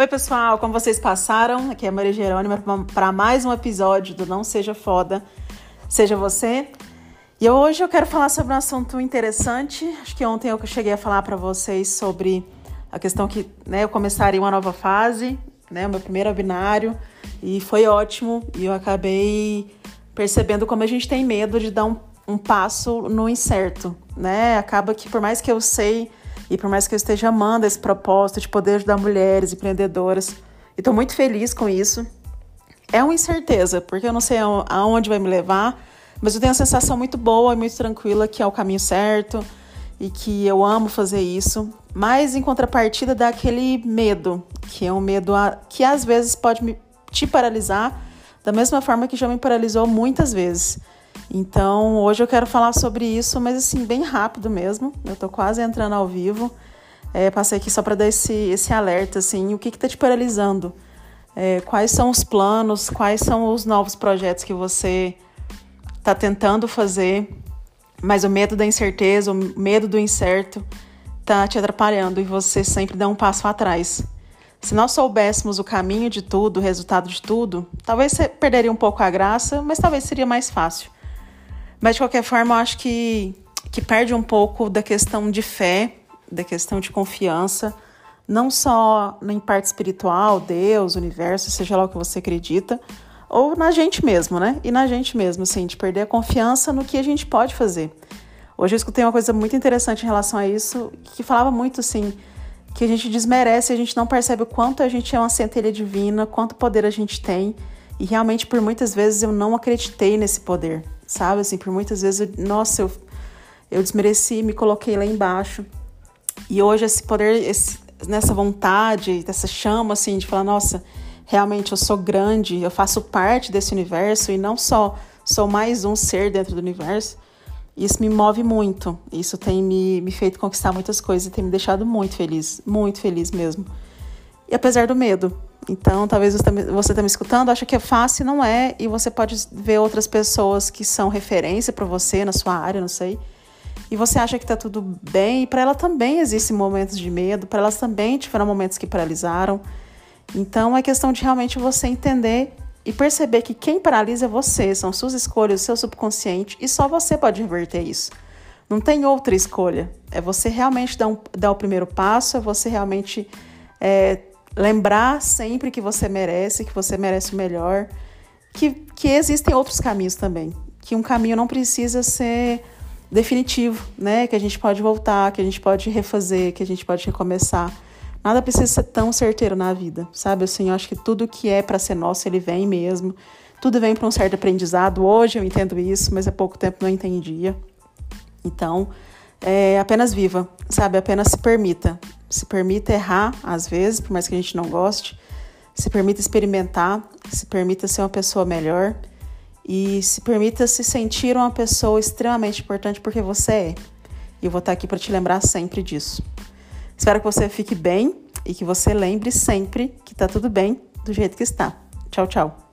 Oi, pessoal, como vocês passaram? Aqui é a Maria Jerônima para mais um episódio do Não Seja Foda, Seja Você. E hoje eu quero falar sobre um assunto interessante. Acho que ontem eu cheguei a falar para vocês sobre a questão que né, eu começaria uma nova fase, né, o meu primeiro binário, e foi ótimo. E eu acabei percebendo como a gente tem medo de dar um, um passo no incerto, né? Acaba que por mais que eu sei e por mais que eu esteja amando esse propósito de poder ajudar mulheres empreendedoras, e estou muito feliz com isso, é uma incerteza, porque eu não sei aonde vai me levar, mas eu tenho a sensação muito boa e muito tranquila que é o caminho certo e que eu amo fazer isso. Mas em contrapartida dá aquele medo, que é um medo a, que às vezes pode me, te paralisar, da mesma forma que já me paralisou muitas vezes. Então, hoje eu quero falar sobre isso, mas assim, bem rápido mesmo. Eu tô quase entrando ao vivo. É, passei aqui só para dar esse, esse alerta, assim, o que está te paralisando? É, quais são os planos, quais são os novos projetos que você está tentando fazer, mas o medo da incerteza, o medo do incerto está te atrapalhando e você sempre dá um passo atrás. Se nós soubéssemos o caminho de tudo, o resultado de tudo, talvez você perderia um pouco a graça, mas talvez seria mais fácil. Mas de qualquer forma, eu acho que, que perde um pouco da questão de fé, da questão de confiança, não só em parte espiritual, Deus, universo, seja lá o que você acredita, ou na gente mesmo, né? E na gente mesmo, assim, de perder a confiança no que a gente pode fazer. Hoje eu escutei uma coisa muito interessante em relação a isso, que falava muito assim, que a gente desmerece, a gente não percebe o quanto a gente é uma centelha divina, quanto poder a gente tem. E realmente, por muitas vezes, eu não acreditei nesse poder sabe? Assim, por muitas vezes, eu, nossa, eu, eu desmereci, me coloquei lá embaixo. E hoje esse poder, esse, nessa vontade, dessa chama, assim, de falar, nossa, realmente eu sou grande, eu faço parte desse universo e não só sou mais um ser dentro do universo. Isso me move muito. Isso tem me, me feito conquistar muitas coisas e tem me deixado muito feliz, muito feliz mesmo. E apesar do medo, então, talvez você está me escutando, acha que é fácil, não é, e você pode ver outras pessoas que são referência para você na sua área, não sei. E você acha que está tudo bem, e para ela também existem momentos de medo, para elas também tiveram momentos que paralisaram. Então, é questão de realmente você entender e perceber que quem paralisa é você, são suas escolhas, o seu subconsciente, e só você pode reverter isso. Não tem outra escolha. É você realmente dar, um, dar o primeiro passo, é você realmente é, lembrar sempre que você merece, que você merece o melhor, que, que existem outros caminhos também, que um caminho não precisa ser definitivo, né? Que a gente pode voltar, que a gente pode refazer, que a gente pode recomeçar. Nada precisa ser tão certeiro na vida, sabe? Assim, eu acho que tudo que é para ser nosso, ele vem mesmo. Tudo vem para um certo aprendizado. Hoje eu entendo isso, mas há pouco tempo não entendia. Então, é, apenas viva, sabe? Apenas se permita se permita errar às vezes, por mais que a gente não goste, se permita experimentar, se permita ser uma pessoa melhor e se permita se sentir uma pessoa extremamente importante porque você é. E eu vou estar aqui para te lembrar sempre disso. Espero que você fique bem e que você lembre sempre que está tudo bem do jeito que está. Tchau, tchau.